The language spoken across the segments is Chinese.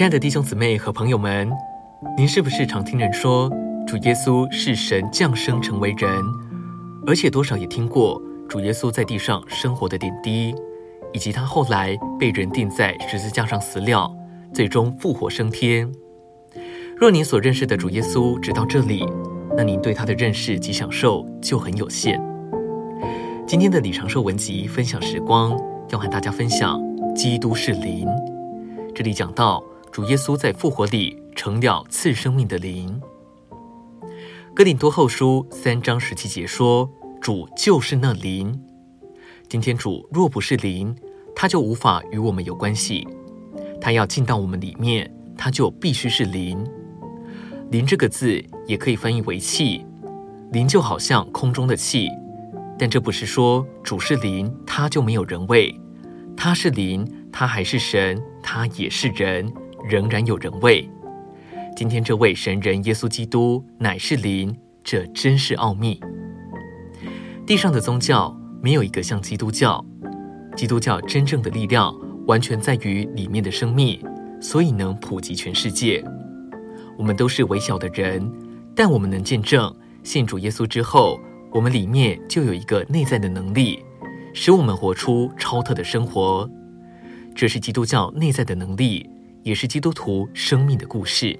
亲爱的弟兄姊妹和朋友们，您是不是常听人说主耶稣是神降生成为人，而且多少也听过主耶稣在地上生活的点滴，以及他后来被人钉在十字架上死了，最终复活升天？若您所认识的主耶稣直到这里，那您对他的认识及享受就很有限。今天的李长寿文集分享时光，要和大家分享基督是灵。这里讲到。主耶稣在复活里成了赐生命的灵。哥林多后书三章十七节说：“主就是那灵。”今天主若不是灵，他就无法与我们有关系。他要进到我们里面，他就必须是灵。灵这个字也可以翻译为气，灵就好像空中的气，但这不是说主是灵，他就没有人味。他是灵，他还是神，他也是人。仍然有人味。今天这位神人耶稣基督乃是灵，这真是奥秘。地上的宗教没有一个像基督教，基督教真正的力量完全在于里面的生命，所以能普及全世界。我们都是微小的人，但我们能见证，信主耶稣之后，我们里面就有一个内在的能力，使我们活出超特的生活。这是基督教内在的能力。也是基督徒生命的故事。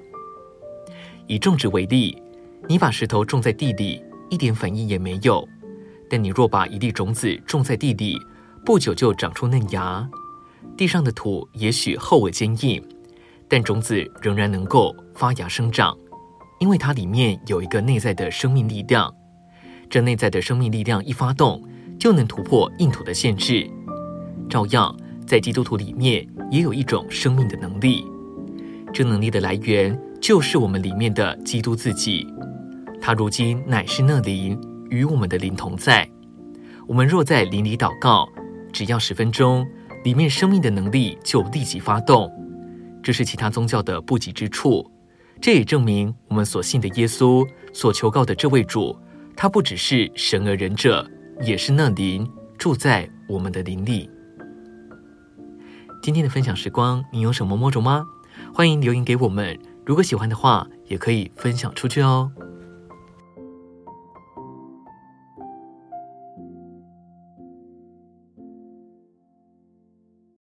以种植为例，你把石头种在地里，一点反应也没有；但你若把一粒种子种在地里，不久就长出嫩芽。地上的土也许厚而坚硬，但种子仍然能够发芽生长，因为它里面有一个内在的生命力量。这内在的生命力量一发动，就能突破硬土的限制。照样，在基督徒里面。也有一种生命的能力，这能力的来源就是我们里面的基督自己。他如今乃是那灵，与我们的灵同在。我们若在灵里祷告，只要十分钟，里面生命的能力就立即发动。这是其他宗教的不及之处。这也证明我们所信的耶稣，所求告的这位主，他不只是神而仁者，也是那灵，住在我们的灵里。今天的分享时光，你有什么摸着吗？欢迎留言给我们。如果喜欢的话，也可以分享出去哦。